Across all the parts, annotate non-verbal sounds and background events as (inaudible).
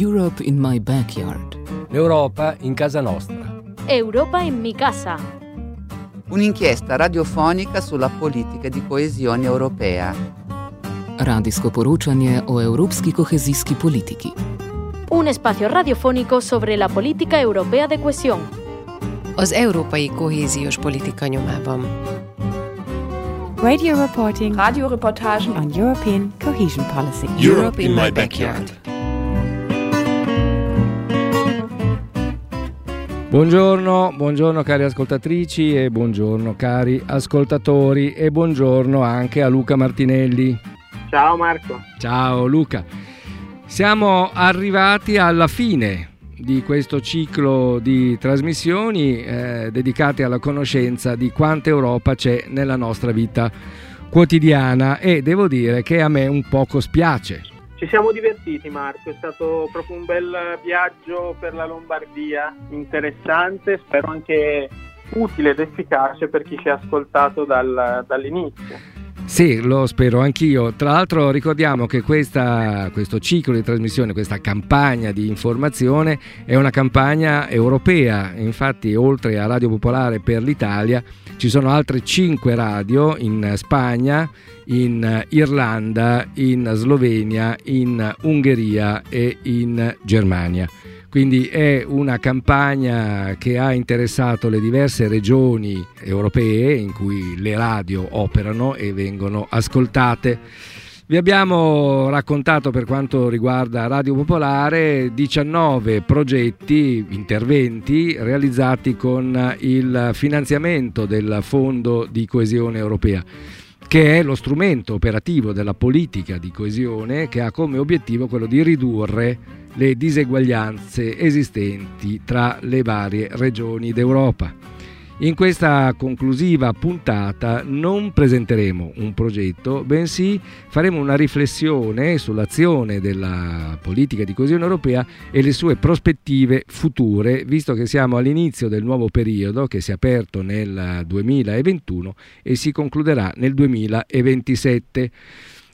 Europe in my backyard. L'Europa in casa nostra. Europa in mi casa. Un'inchiesta radiofonica sulla politica di coesione europea. Radijsko poročanje o evropski kohezijski politiki. Un espacio radiofónico sobre la política europea de cohesión. Az európai kohéziós politika nyomában. Radio reporting, Radioreportagen on European cohesion policy. Europe in my backyard. Buongiorno, buongiorno cari ascoltatrici e buongiorno cari ascoltatori e buongiorno anche a Luca Martinelli. Ciao Marco. Ciao Luca. Siamo arrivati alla fine di questo ciclo di trasmissioni eh, dedicate alla conoscenza di quanta Europa c'è nella nostra vita quotidiana e devo dire che a me un poco spiace. Ci siamo divertiti Marco, è stato proprio un bel viaggio per la Lombardia, interessante, spero anche utile ed efficace per chi ci ha ascoltato dal- dall'inizio. Sì, lo spero anch'io. Tra l'altro ricordiamo che questa- questo ciclo di trasmissione, questa campagna di informazione è una campagna europea. Infatti, oltre a Radio Popolare per l'Italia, ci sono altre cinque radio in Spagna, in Irlanda, in Slovenia, in Ungheria e in Germania. Quindi è una campagna che ha interessato le diverse regioni europee in cui le radio operano e vengono ascoltate. Vi abbiamo raccontato per quanto riguarda Radio Popolare 19 progetti, interventi realizzati con il finanziamento del Fondo di coesione europea che è lo strumento operativo della politica di coesione che ha come obiettivo quello di ridurre le diseguaglianze esistenti tra le varie regioni d'Europa. In questa conclusiva puntata non presenteremo un progetto, bensì faremo una riflessione sull'azione della politica di coesione europea e le sue prospettive future, visto che siamo all'inizio del nuovo periodo che si è aperto nel 2021 e si concluderà nel 2027.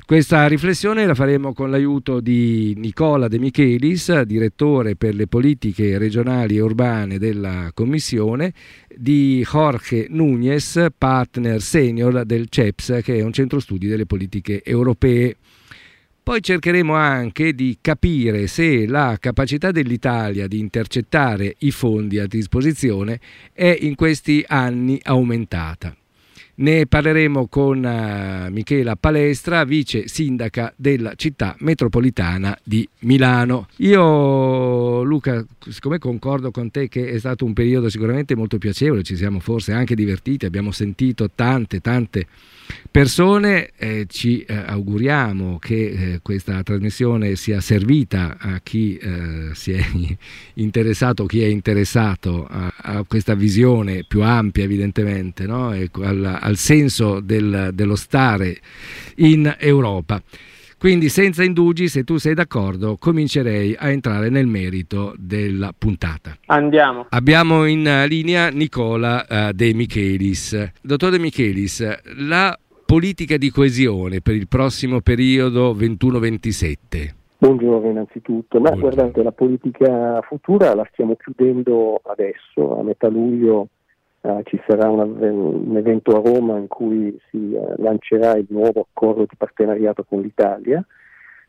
Questa riflessione la faremo con l'aiuto di Nicola De Michelis, direttore per le politiche regionali e urbane della Commissione, di Jorge Núñez, partner senior del CEPS, che è un centro studi delle politiche europee. Poi cercheremo anche di capire se la capacità dell'Italia di intercettare i fondi a disposizione è in questi anni aumentata. Ne parleremo con eh, Michela Palestra, vice sindaca della città metropolitana di Milano. Io, Luca, siccome concordo con te che è stato un periodo sicuramente molto piacevole, ci siamo forse anche divertiti, abbiamo sentito tante, tante persone, eh, ci eh, auguriamo che eh, questa trasmissione sia servita a chi eh, si è (laughs) interessato, chi è interessato a, a questa visione più ampia evidentemente, no? e al, al senso del- dello stare in Europa. Quindi senza indugi, se tu sei d'accordo, comincerei a entrare nel merito della puntata. Andiamo. Abbiamo in eh, linea Nicola eh, De Michelis. Dottor De Michelis, la politica di coesione per il prossimo periodo 21-27. Buongiorno innanzitutto, ma Buongiorno. guardate la politica futura la stiamo chiudendo adesso, a metà luglio eh, ci sarà una- un evento a Roma in cui si eh, lancerà il nuovo accordo di partenariato con l'Italia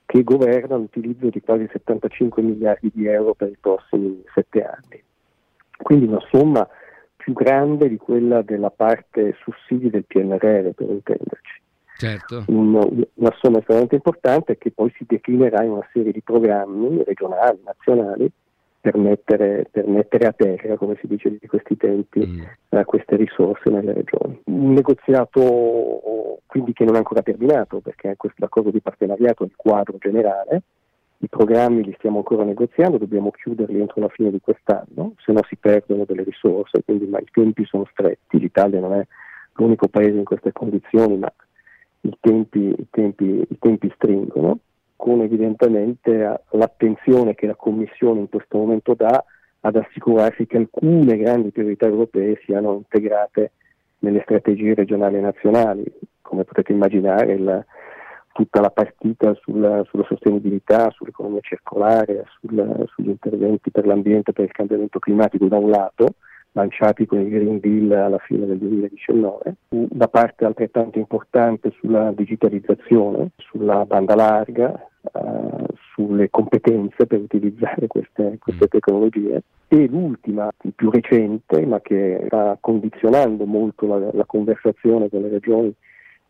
che governa l'utilizzo di quasi 75 miliardi di euro per i prossimi sette anni. Quindi una somma più grande di quella della parte sussidi del PNRR per intenderci Certo. un- una somma estremamente importante che poi si declinerà in una serie di programmi regionali, nazionali, per mettere, per mettere a terra, come si dice di questi tempi, Mm. eh, queste risorse nelle regioni. Un negoziato quindi che non è ancora terminato, perché questo accordo di partenariato è il quadro generale, i programmi li stiamo ancora negoziando, dobbiamo chiuderli entro la fine di quest'anno, se no si perdono delle risorse, quindi ma i tempi sono stretti, l'Italia non è l'unico paese in queste condizioni, ma i tempi, i tempi- i tempi stringono, con evidentemente l'attenzione che la Commissione in questo momento dà ad assicurarsi che alcune grandi priorità europee siano integrate nelle strategie regionali e nazionali. Come potete immaginare, il tutta la partita sulla, sulla sostenibilità, sull'economia circolare, sul, sugli interventi per l'ambiente, per il cambiamento climatico da un lato, lanciati con il Green Deal alla fine del 2019, da parte altrettanto importante sulla digitalizzazione, sulla banda larga, eh, sulle competenze per utilizzare queste, queste, tecnologie. E l'ultima, più recente, ma che sta condizionando molto la, la conversazione con le regioni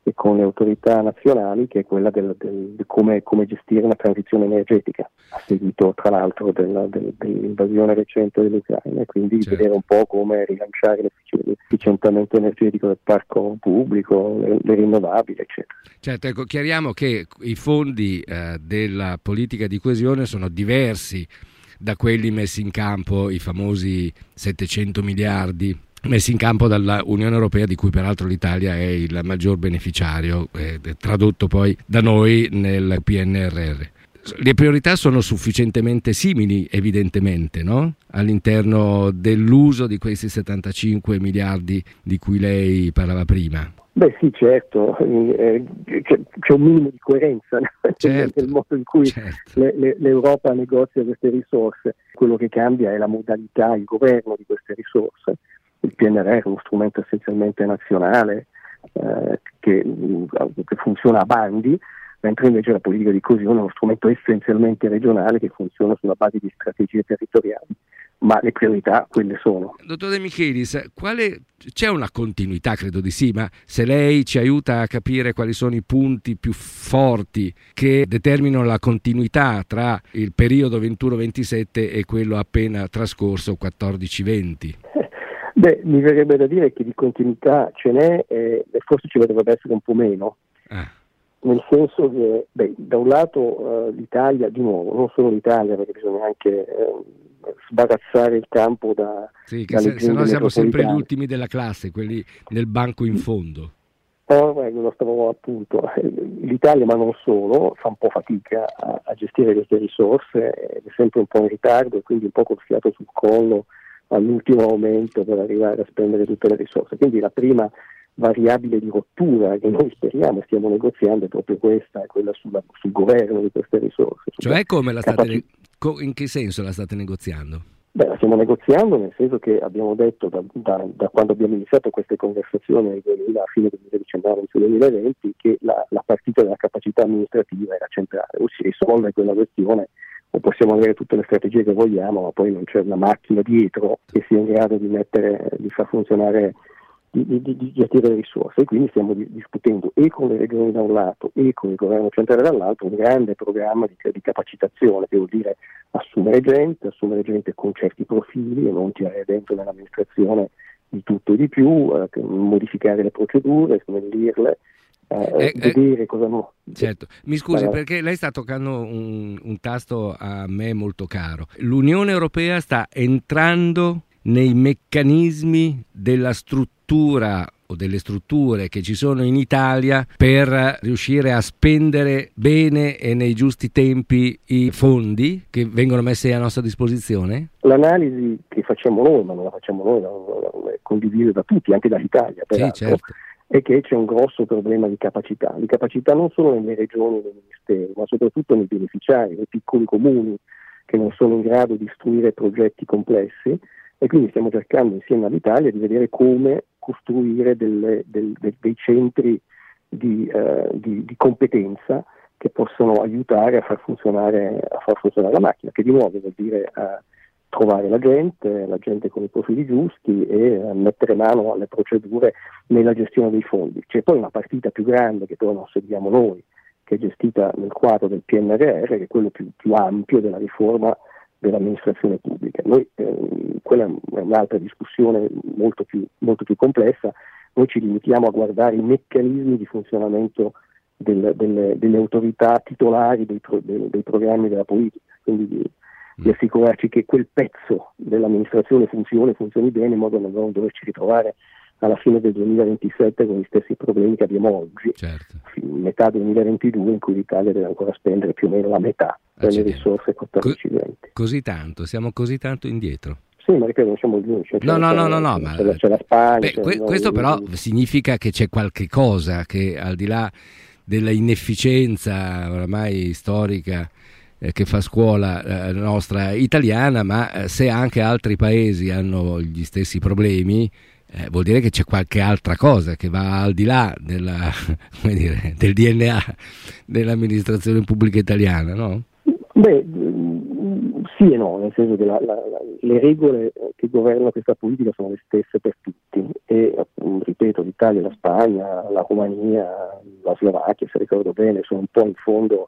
e con le autorità nazionali, che è quella del, del, di come, come, gestire una transizione energetica, a seguito tra l'altro della, del, dell'invasione recente dell'Ucraina, e quindi certo. vedere un po' come rilanciare l'efficientamento energetico del parco pubblico, le, le rinnovabili, eccetera. Certo, ecco, chiariamo che i fondi eh, della politica di coesione sono diversi da quelli messi in campo, i famosi 700 miliardi messi in campo dall'Unione Europea di cui peraltro l'Italia è il maggior beneficiario, eh, tradotto poi da noi nel PNRR. Le priorità sono sufficientemente simili, evidentemente, no? all'interno dell'uso di questi 75 miliardi di cui lei parlava prima. Beh sì, certo, eh, c'è, c'è, un minimo di coerenza (laughs) certo, nel modo in cui certo. le, le, l'Europa negozia queste risorse. Quello che cambia è la modalità, il governo di queste risorse il PNR è uno strumento essenzialmente nazionale eh, che, che, funziona a bandi, mentre invece la politica di coesione è uno strumento essenzialmente regionale che funziona sulla base di strategie territoriali. Ma le priorità quelle sono. Dottor De Michelis, quale, c'è una continuità, credo di sì, ma se lei ci aiuta a capire quali sono i punti più forti che determinano la continuità tra il periodo 21-27 e quello appena trascorso 14-20? (laughs) Beh, mi verrebbe da dire che di continuità ce n'è e forse ci dovrebbe essere un po' meno. Ah. Nel senso che, beh, da un lato uh, l'Italia, di nuovo, non solo l'Italia, perché bisogna anche uh, sbarazzare il campo da... Sì, che se, se no siamo sempre gli ultimi della classe, quelli nel banco in fondo. Oh, eh, lo stavo appunto. L'Italia, ma non solo, fa un po' fatica a, a gestire queste risorse, è sempre un po' in ritardo e quindi un po' col fiato sul collo all'ultimo aumento per arrivare a spendere tutte le risorse. Quindi la prima variabile di rottura che noi speriamo stiamo negoziando è proprio questa, è quella sulla, sul governo di queste risorse. Cioè come la state, capaci- in che senso la state negoziando? Beh, la stiamo negoziando nel senso che abbiamo detto da, da, da quando abbiamo iniziato queste conversazioni a fine 2019 inizio 2020 che la, la partita della capacità amministrativa era centrale, o si risolve quella questione o possiamo avere tutte le strategie che vogliamo, ma poi non c'è una macchina dietro che sia in grado di, mettere, di far funzionare, di, di, di, gestire le risorse. E quindi stiamo discutendo e con le regioni da un lato e con il governo centrale dall'altro un grande programma di, capacitazione, che vuol dire assumere gente, assumere gente con certi profili e non tirare dentro nell'amministrazione di tutto e di più, eh, modificare le procedure, snellirle eh, eh, vedere cosa no. Certo, mi scusi perché lei sta toccando un, un tasto a me molto caro. L'Unione Europea sta entrando nei meccanismi della struttura o delle strutture che ci sono in Italia per riuscire a spendere bene e nei giusti tempi i fondi che vengono messi a nostra disposizione? L'analisi che facciamo noi, ma non la facciamo noi, è condivisa da tutti, anche dall'Italia, peraltro, sì, certo è che c'è un grosso problema di capacità, di capacità non solo nelle regioni e nei ministeri, ma soprattutto nei beneficiari, nei piccoli comuni che non sono in grado di istruire progetti complessi. E quindi stiamo cercando insieme all'Italia di vedere come costruire delle, del, del, dei centri di, uh, di, di, competenza che possono aiutare a far, funzionare, a far funzionare la macchina, che di nuovo vuol dire uh, trovare la gente, la gente con i profili giusti e eh, mettere mano alle procedure nella gestione dei fondi. C'è poi una partita più grande che però non seguiamo noi, che è gestita nel quadro del PNRR, che è quello più, più ampio della riforma dell'amministrazione pubblica. Noi, eh, quella è un'altra discussione molto più, molto più, complessa, noi ci limitiamo a guardare i meccanismi di funzionamento del, delle, delle, autorità titolari dei, pro, dei, dei, programmi della politica, quindi di, di assicurarci che quel pezzo dell'amministrazione funzioni, funzioni bene in modo da non doverci ritrovare alla fine del 2027 con gli stessi problemi che abbiamo oggi, certo. metà 2022 in cui l'Italia deve ancora spendere più o meno la metà delle risorse 14-20. così tanto, siamo così tanto indietro. Sì, ma ripeto, non siamo gli unici. No, no, no, no, no, ma... c'è, la, Spagna. Questo però significa che c'è qualche cosa che al di là della inefficienza oramai storica che fa scuola eh, nostra italiana, ma eh, se anche altri paesi hanno gli stessi problemi, eh, vuol dire che c'è qualche altra cosa che va al di là della, (laughs) dire, del DNA dell'amministrazione pubblica italiana, no? Beh, sì e no, nel senso che la, la, le regole che governano questa politica sono le stesse per tutti e ripeto l'Italia, la Spagna, la Romania, la Slovacchia se ricordo bene sono un po' in fondo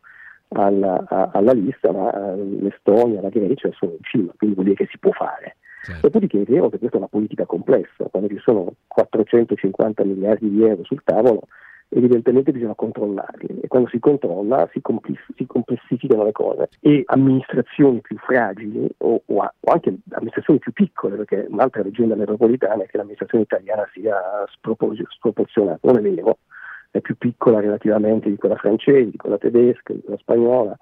alla, a, alla lista ma eh, l'Estonia, la Grecia sono in cima, quindi vuol dire che si può fare. Certo. Dopodiché è vero che questa è una politica complessa, quando ci sono 450 miliardi di euro sul tavolo evidentemente bisogna controllarli e quando si controlla si, compl- si complessificano le cose e amministrazioni più fragili o, o, a- o, anche amministrazioni più piccole, perché un'altra leggenda metropolitana è che l'amministrazione italiana sia spropor- sproporzionata, non è vero, è più piccola relativamente di quella francese, di quella tedesca, di quella spagnola,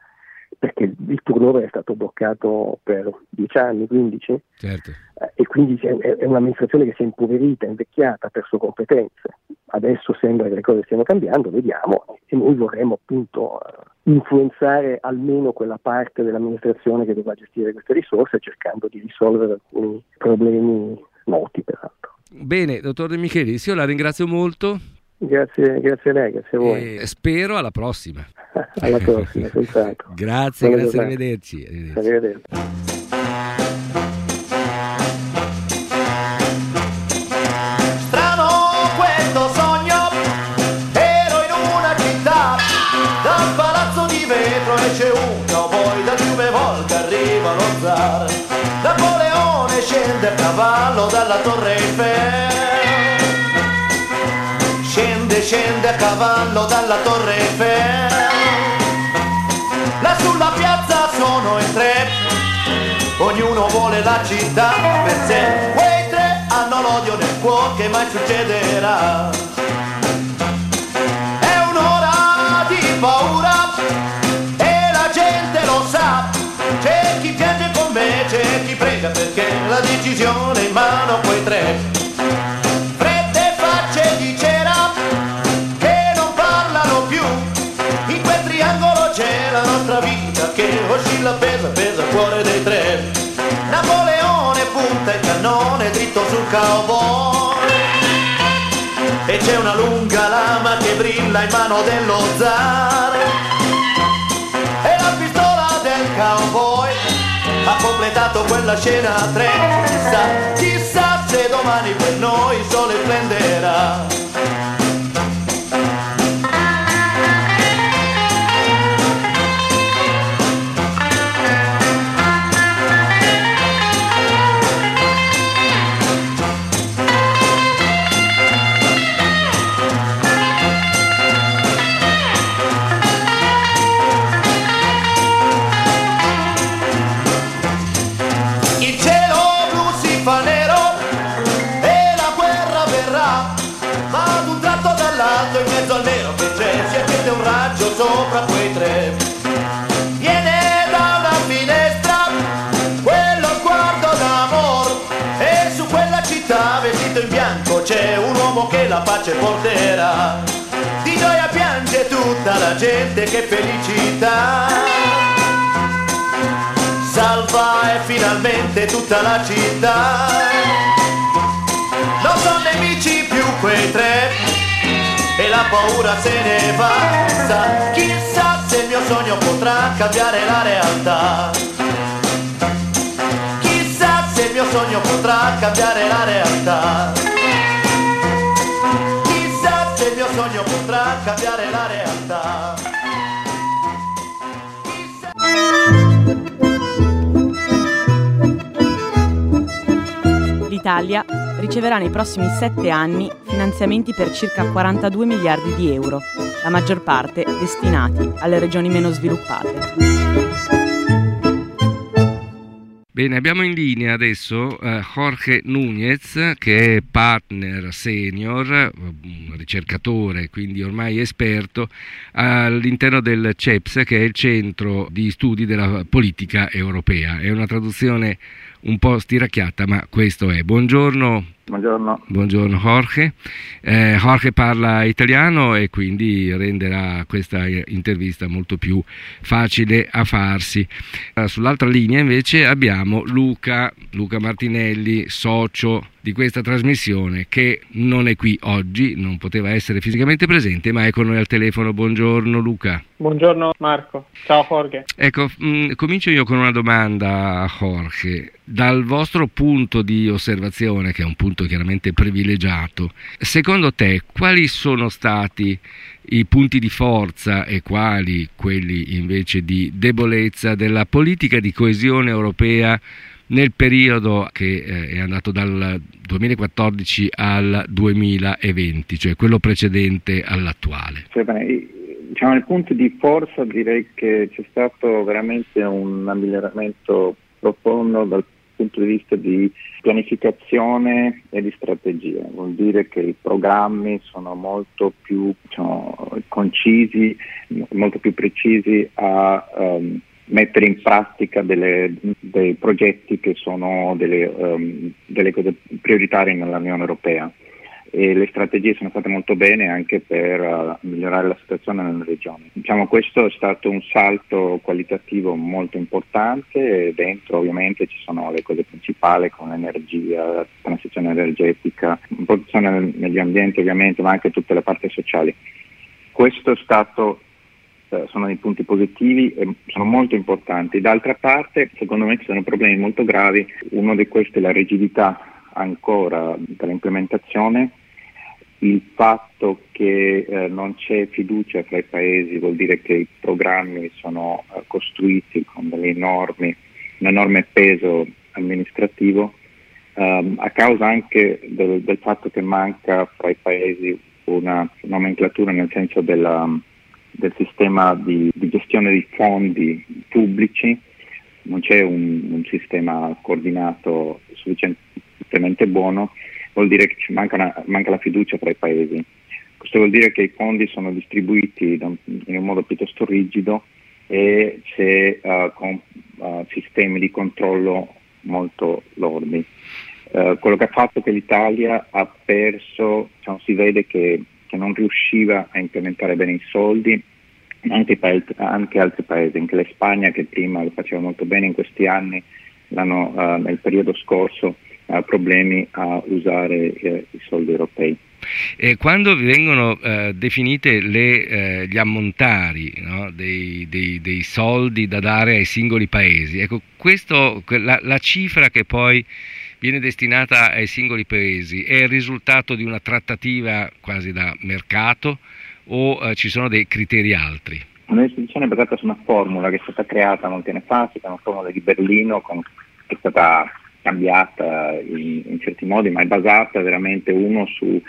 perché il turnover è stato bloccato per 10 anni, 15, certo. eh, e quindi è, è, un'amministrazione che si è impoverita, invecchiata, ha perso competenze. Adesso sembra che le cose stiano cambiando, vediamo, e noi vorremmo appunto eh, influenzare almeno quella parte dell'amministrazione che dovrà gestire queste risorse, cercando di risolvere alcuni problemi noti peraltro. Bene, dottor De Michelis, io la ringrazio molto. Grazie, grazie a lei, grazie a voi. E spero alla prossima. (laughs) alla prossima, (laughs) senz'altro. grazie, Buona grazie, arrivederci. arrivederci. arrivederci. c'è un cowboy da fiume Volga arriva lo zar Napoleone scende a cavallo dalla torre Eiffel Scende, a cavallo dalla torre Eiffel. Là sulla piazza sono in tre. Ognuno vuole la città per sé. Quei tre hanno l'odio nel cuore che mai succederà. È un'ora di paura E la gente lo sa. C'è chi piange con me, c'è chi prega Perché la decisione è in mano a quei tre pesa, pesa cuore dei tre. Napoleone punta il cannone dritto sul cowboy. E c'è una lunga lama che brilla in mano dello zar. E la pistola del cowboy ha completato quella scena a tre. Chissà, chissà se domani per noi il sole splenderà. Sopra quei tre. Viene da una finestra quello sguardo d'amor e su quella città vestito in bianco c'è un uomo che la pace porterà. Di gioia piange tutta la gente, che felicità. Salva e finalmente tutta la città. Non sono nemici più quei tre la paura se ne va. Chissà, chissà se il mio sogno potrà cambiare la realtà. Chissà se il mio sogno potrà cambiare la realtà. Chissà se il mio sogno potrà cambiare la realtà. L'Italia riceverà nei prossimi sette anni finanziamenti per circa 42 miliardi di euro, la maggior parte destinati alle regioni meno sviluppate. Bene, abbiamo in linea adesso uh, Jorge Núñez, che è partner senior, un ricercatore, quindi ormai esperto, all'interno del CEPS, che è il Centro di Studi della Politica Europea. È una traduzione un po' stiracchiata, ma questo è. Buongiorno. Buongiorno. Buongiorno Jorge. Eh, Jorge parla italiano e quindi renderà questa intervista molto più facile a farsi. Uh, sull'altra linea invece abbiamo Luca, Luca Martinelli, socio di questa trasmissione che non è qui oggi, non poteva essere fisicamente presente, ma è con noi al telefono. Buongiorno Luca. Buongiorno Marco, ciao Jorge. Ecco, mh, mm, comincio io con una domanda a Jorge. Dal vostro punto di osservazione, che è un punto chiaramente privilegiato, secondo te quali sono stati i punti di forza e quali quelli invece di debolezza della politica di coesione europea nel periodo che eh, è andato dal 2014 al 2020, cioè quello precedente all'attuale? Diciamo, nel punto di forza direi che c'è stato veramente un miglioramento profondo dal punto di vista di pianificazione e di strategia. Vuol dire che i programmi sono molto più diciamo, concisi, molto più precisi a um, mettere in pratica delle, dei progetti che sono delle, um, delle cose prioritarie nell'Unione Europea e le strategie sono state molto bene anche per uh, migliorare la situazione nelle regioni. Diciamo, questo è stato un salto qualitativo molto importante e dentro ovviamente ci sono le cose principali come l'energia, la transizione energetica, protezione del medio ambiente ovviamente, ma anche tutte le parti sociali. Questo è stato eh, sono dei punti positivi e sono molto importanti. D'altra parte, secondo me ci sono problemi molto gravi. Uno di questi è la rigidità ancora dell'implementazione. Il fatto che eh, non c'è fiducia fra i paesi vuol dire che i programmi sono eh, costruiti con enormi, un enorme peso amministrativo, ehm, a causa anche del, del, fatto che manca fra i paesi una nomenclatura nel senso della, del sistema di, di, gestione dei fondi pubblici, non c'è un, un sistema coordinato sufficientemente buono, vuol dire che manca, una, manca, la fiducia tra i paesi. Questo vuol dire che i fondi sono distribuiti in un modo piuttosto rigido e c'è uh, con uh, sistemi di controllo molto lordi. Uh, quello che ha fatto che l'Italia ha perso, diciamo, si vede che che non riusciva a implementare bene i soldi, anche, paesi, anche altri paesi, anche la Spagna che prima lo faceva molto bene in questi anni, nel periodo scorso uh, problemi a usare uh, i soldi europei. E quando vengono eh, definite le, eh, gli ammontari no, dei, dei, dei, soldi da dare ai singoli paesi, ecco, questo, la, la cifra che poi viene destinata ai singoli paesi è il risultato di una trattativa quasi da mercato o eh, ci sono dei criteri altri? Un'istituzione è basata su una formula che è stata creata molti anni fa, si chiama formula di Berlino, con, che è stata cambiata in, in, certi modi, ma è basata veramente uno sul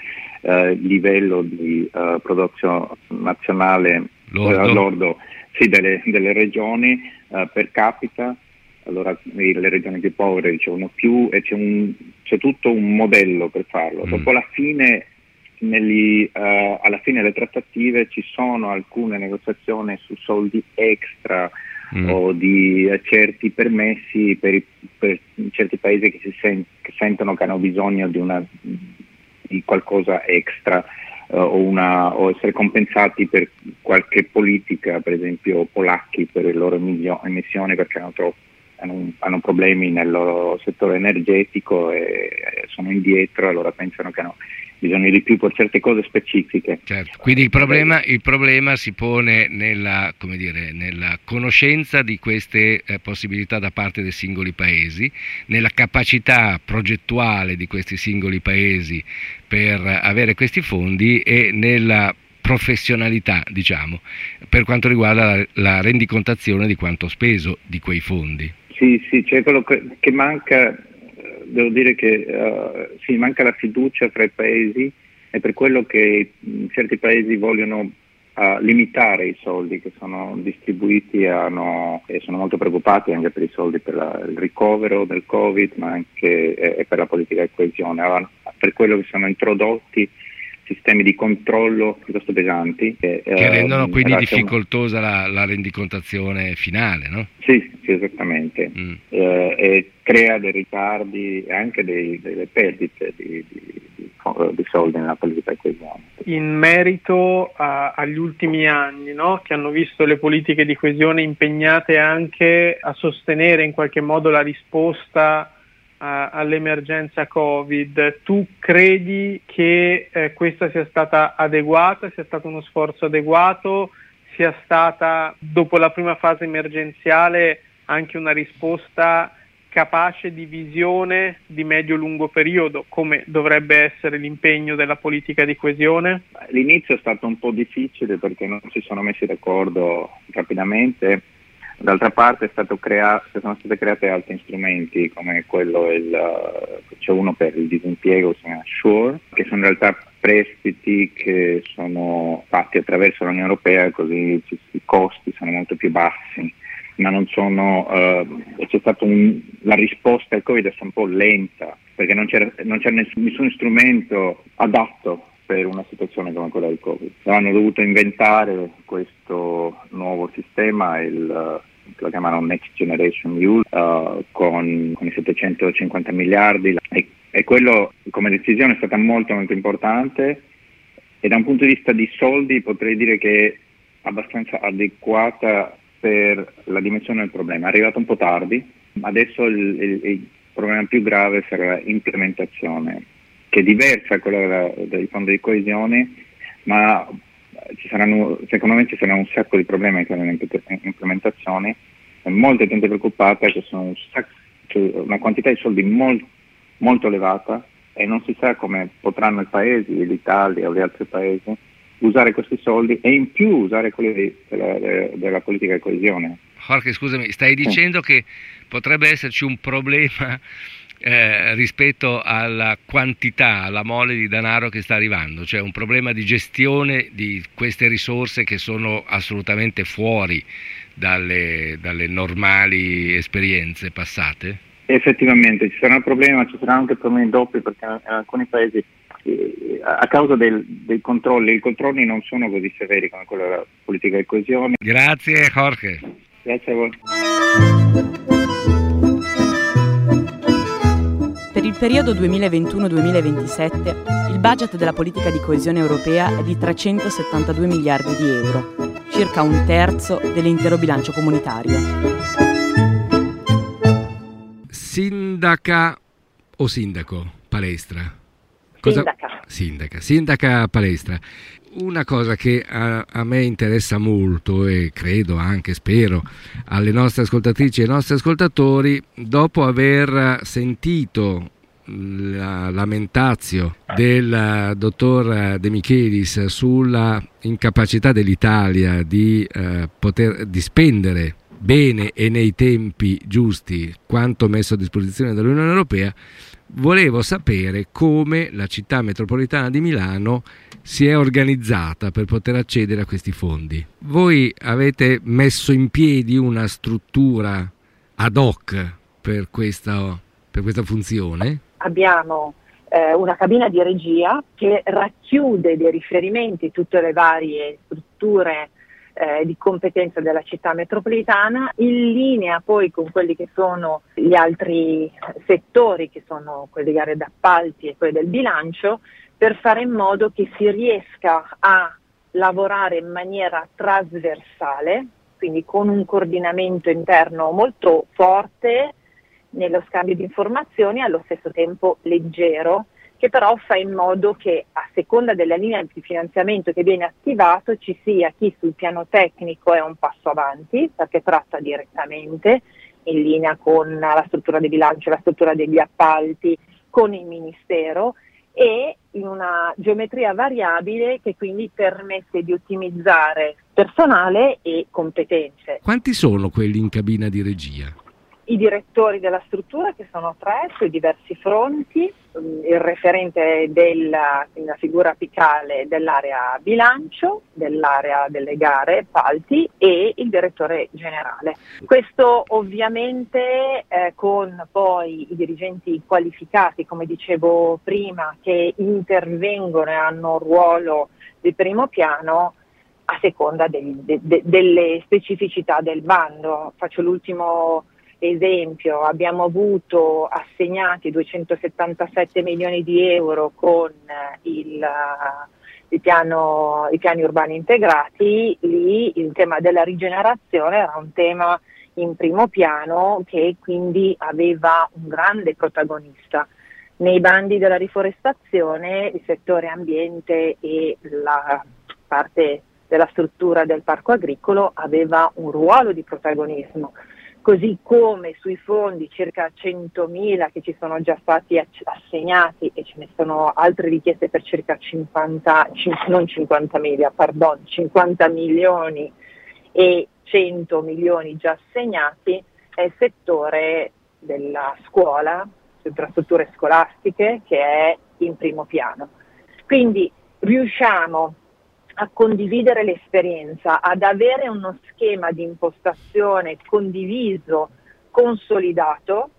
eh, livello di eh, prodotto nazionale lordo, eh, lordo sì, delle, delle, regioni eh, per capita allora le regioni più povere ricevono più e c'è, un, c'è tutto un modello per farlo. Mm. Dopo la fine, negli, uh, alla fine delle trattative ci sono alcune negoziazioni su soldi extra mm. o di certi permessi per, i, per, certi paesi che, sen- che, sentono che hanno bisogno di, una, di qualcosa extra. Uh, o, una, o, essere compensati per qualche politica, per esempio polacchi per le loro emissioni perché hanno troppo hanno, hanno, problemi nel loro settore energetico e sono indietro, allora pensano che hanno bisogno di più per certe cose specifiche. Certo. Quindi il problema, il problema, si pone nella, dire, nella conoscenza di queste eh, possibilità da parte dei singoli paesi, nella capacità progettuale di questi singoli paesi per avere questi fondi e nella professionalità, diciamo, per quanto riguarda la, la rendicontazione di quanto speso di quei fondi. Sì, sì, c'è quello che manca, devo dire che uh, sì, manca la fiducia fra i paesi e per quello che certi paesi vogliono uh, limitare i soldi che sono distribuiti hanno, e sono molto preoccupati anche per i soldi per la, il ricovero del Covid ma anche eh, per la politica di coesione. Per quello che sono introdotti sistemi di controllo piuttosto pesanti. Che, che ehm, rendono quindi difficoltosa la, la, rendicontazione finale, no? Sì, sì esattamente. Mm. Eh, e crea dei ritardi e anche dei, delle perdite di, di, di, di, soldi nella politica di coesione. In merito a, agli ultimi anni, no? che hanno visto le politiche di coesione impegnate anche a sostenere in qualche modo la risposta all'emergenza Covid, tu credi che eh, questa sia stata adeguata, sia stato uno sforzo adeguato, sia stata dopo la prima fase emergenziale anche una risposta capace di visione di medio-lungo periodo, come dovrebbe essere l'impegno della politica di coesione? L'inizio è stato un po' difficile perché non si sono messi d'accordo rapidamente D'altra parte crea- sono stati creati altri strumenti come quello, il, c'è uno per il disimpiego, si chiama SURE, che sono in realtà prestiti che sono fatti attraverso l'Unione Europea così i costi sono molto più bassi, ma non sono, eh, c'è stata un, la risposta al Covid è stata un po' lenta perché non c'era, non c'era nessun, nessun strumento adatto per una situazione come quella del Covid. Hanno dovuto inventare questo nuovo sistema, il, lo chiamano Next Generation EU, uh, con, con, i 750 miliardi e, e quello come decisione è stata molto molto importante e da un punto di vista di soldi potrei dire che è abbastanza adeguata per la dimensione del problema. È arrivato un po' tardi, adesso il, il, il problema più grave sarà l'implementazione che è diversa da quella dei fondi di coesione, ma saranno, secondo me ci saranno un sacco di problemi nell'implementazione e molta gente preoccupata che sono un sacco, cioè una quantità di soldi molto, molto elevata e non si sa come potranno i paesi, l'Italia o gli altri paesi, usare questi soldi e in più usare quelli della, della politica di coesione. Jorge, scusami, stai dicendo sì. che potrebbe esserci un problema eh, rispetto alla quantità, alla mole di denaro che sta arrivando, cioè un problema di gestione di queste risorse che sono assolutamente fuori dalle, dalle normali esperienze passate? Effettivamente ci sarà un problema, ci saranno anche problemi doppi perché in alcuni paesi eh, a causa del, dei controlli, i controlli non sono così severi come quello della politica di coesione. Grazie Jorge. Grazie a voi. Il periodo 2021-2027 il budget della politica di coesione europea è di 372 miliardi di euro, circa un terzo dell'intero bilancio comunitario. Sindaca o sindaco? Palestra? Cosa... Sindaca. Sindaca. Sindaca Palestra. Una cosa che a, a, me interessa molto e credo anche, spero, alle nostre ascoltatrici e ai nostri ascoltatori, dopo aver sentito la lamentazio del dottor De Michelis sulla incapacità dell'Italia di, eh, poter, di spendere bene e nei tempi giusti quanto messo a disposizione dall'Unione Europea, volevo sapere come la città metropolitana di Milano si è organizzata per poter accedere a questi fondi. Voi avete messo in piedi una struttura ad hoc per questa, per questa funzione? Abbiamo eh, una cabina di regia che racchiude dei riferimenti tutte le varie strutture eh, di competenza della città metropolitana, in linea poi con quelli che sono gli altri settori, che sono quelli di gare d'appalti e quelli del bilancio, per fare in modo che si riesca a lavorare in maniera trasversale, quindi con un coordinamento interno molto forte nello scambio di informazioni, allo stesso tempo leggero, che però fa in modo che a seconda della linea di finanziamento che viene attivato ci sia chi sul piano tecnico è un passo avanti perché tratta direttamente in linea con la struttura di bilancio, la struttura degli appalti, con il Ministero e in una geometria variabile che quindi permette di ottimizzare personale e competenze. Quanti sono quelli in cabina di regia? I direttori della struttura che sono tre sui diversi fronti, mm, il referente della figura apicale dell'area bilancio, dell'area delle gare, palti e il direttore generale. Questo ovviamente eh, con poi i dirigenti qualificati, come dicevo prima, che intervengono e hanno un ruolo di primo piano a seconda dei, de, de, delle specificità del bando. Faccio l'ultimo esempio, abbiamo avuto assegnati 277 milioni di euro con eh, il, eh, il piano, i piani urbani integrati, lì il tema della rigenerazione era un tema in primo piano che quindi aveva un grande protagonista. Nei bandi della riforestazione il settore ambiente e la parte della struttura del parco agricolo aveva un ruolo di protagonismo, così come sui fondi circa 100.000 che ci sono già stati assegnati e ce ne sono altre richieste per circa 50, non 50.000, pardon, 50 milioni e 100 milioni già assegnati è il settore della scuola, infrastrutture scolastiche che è in primo piano. Quindi riusciamo a condividere l'esperienza, ad avere uno schema di impostazione condiviso, consolidato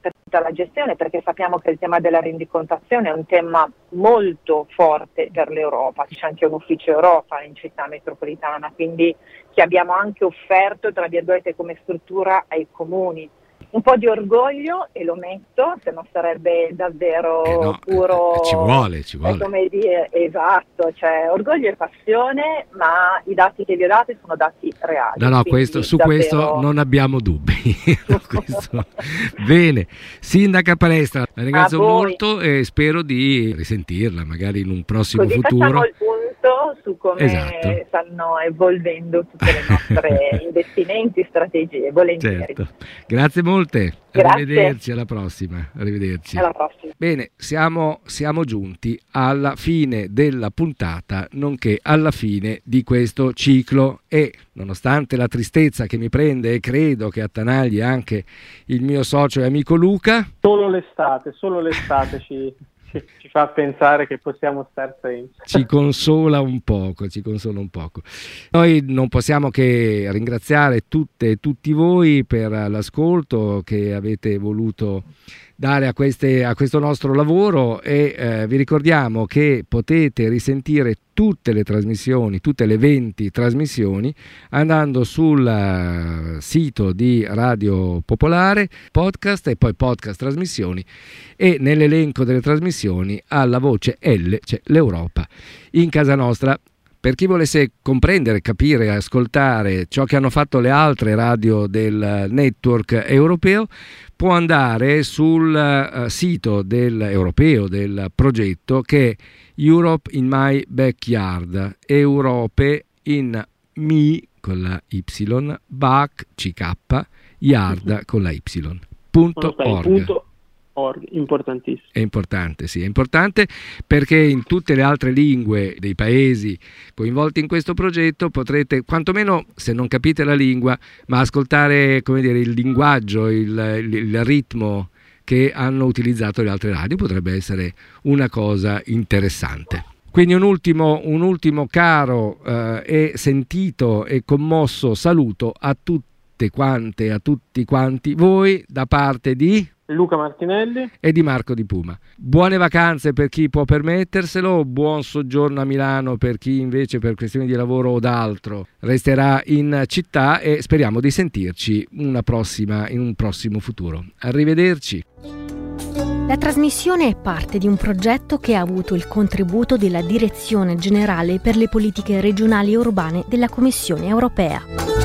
per tutta la gestione, perché sappiamo che il tema della rendicontazione è un tema molto forte per l'Europa, c'è anche un ufficio Europa in città metropolitana, quindi che abbiamo anche offerto, tra virgolette, come struttura ai comuni un po' di orgoglio e lo metto, se no sarebbe davvero eh no, puro. Eh, ci vuole, ci vuole. Come dire, esatto, cioè orgoglio e passione, ma i dati che vi ho dati sono dati reali. No, no, questo, su davvero... questo non abbiamo dubbi. (laughs) Bene, Sindaca Palestra, la ringrazio molto e spero di risentirla magari in un prossimo Così futuro. il punto su come Esatto. stanno evolvendo tutti i nostri (laughs) investimenti, strategie, volentieri. Certo. Grazie molte. Grazie. Arrivederci, alla prossima. Arrivederci. Alla prossima. Bene, siamo, siamo giunti alla fine della puntata, nonché alla fine di questo ciclo e nonostante la tristezza che mi prende e credo che attanagli anche il mio socio e amico Luca, Solo l'estate, solo l'estate ci, ci, ci fa pensare che possiamo star senza. ci consola un poco, ci consola un poco. Noi non possiamo che ringraziare tutte e tutti voi per l'ascolto che avete voluto dare a, queste- a questo nostro lavoro e eh, vi ricordiamo che potete risentire tutte le trasmissioni, tutte le 20 trasmissioni andando sul eh, sito di Radio Popolare, podcast e poi podcast trasmissioni e nell'elenco delle trasmissioni alla voce L c'è l'Europa in casa nostra. Per chi volesse comprendere, capire, ascoltare ciò che hanno fatto le altre radio del network europeo, può andare sul eh, sito del, europeo del progetto che è Europe in My Backyard, Europe in Mi con la Y, back, CK, yard con la Y. Punto Punto org. punto org, importantissimo. È importante, sì, è importante perché in tutte le altre lingue dei paesi coinvolti in questo progetto potrete, quantomeno se non capite la lingua, ma ascoltare dire, il linguaggio, il, il- il ritmo che hanno utilizzato le altre radio, potrebbe essere una cosa interessante. Quindi un ultimo, un ultimo caro eh, e sentito e commosso saluto a tutte quante, a tutti quanti voi da parte di Luca Martinelli, e di Marco Di Puma. Buone vacanze per chi può permetterselo, buon soggiorno a Milano per chi invece per questioni di lavoro o d'altro resterà in città e speriamo di sentirci una prossima, in un prossimo futuro. Arrivederci. La trasmissione è parte di un progetto che ha avuto il contributo della Direzione Generale per le Politiche Regionali e Urbane della Commissione Europea.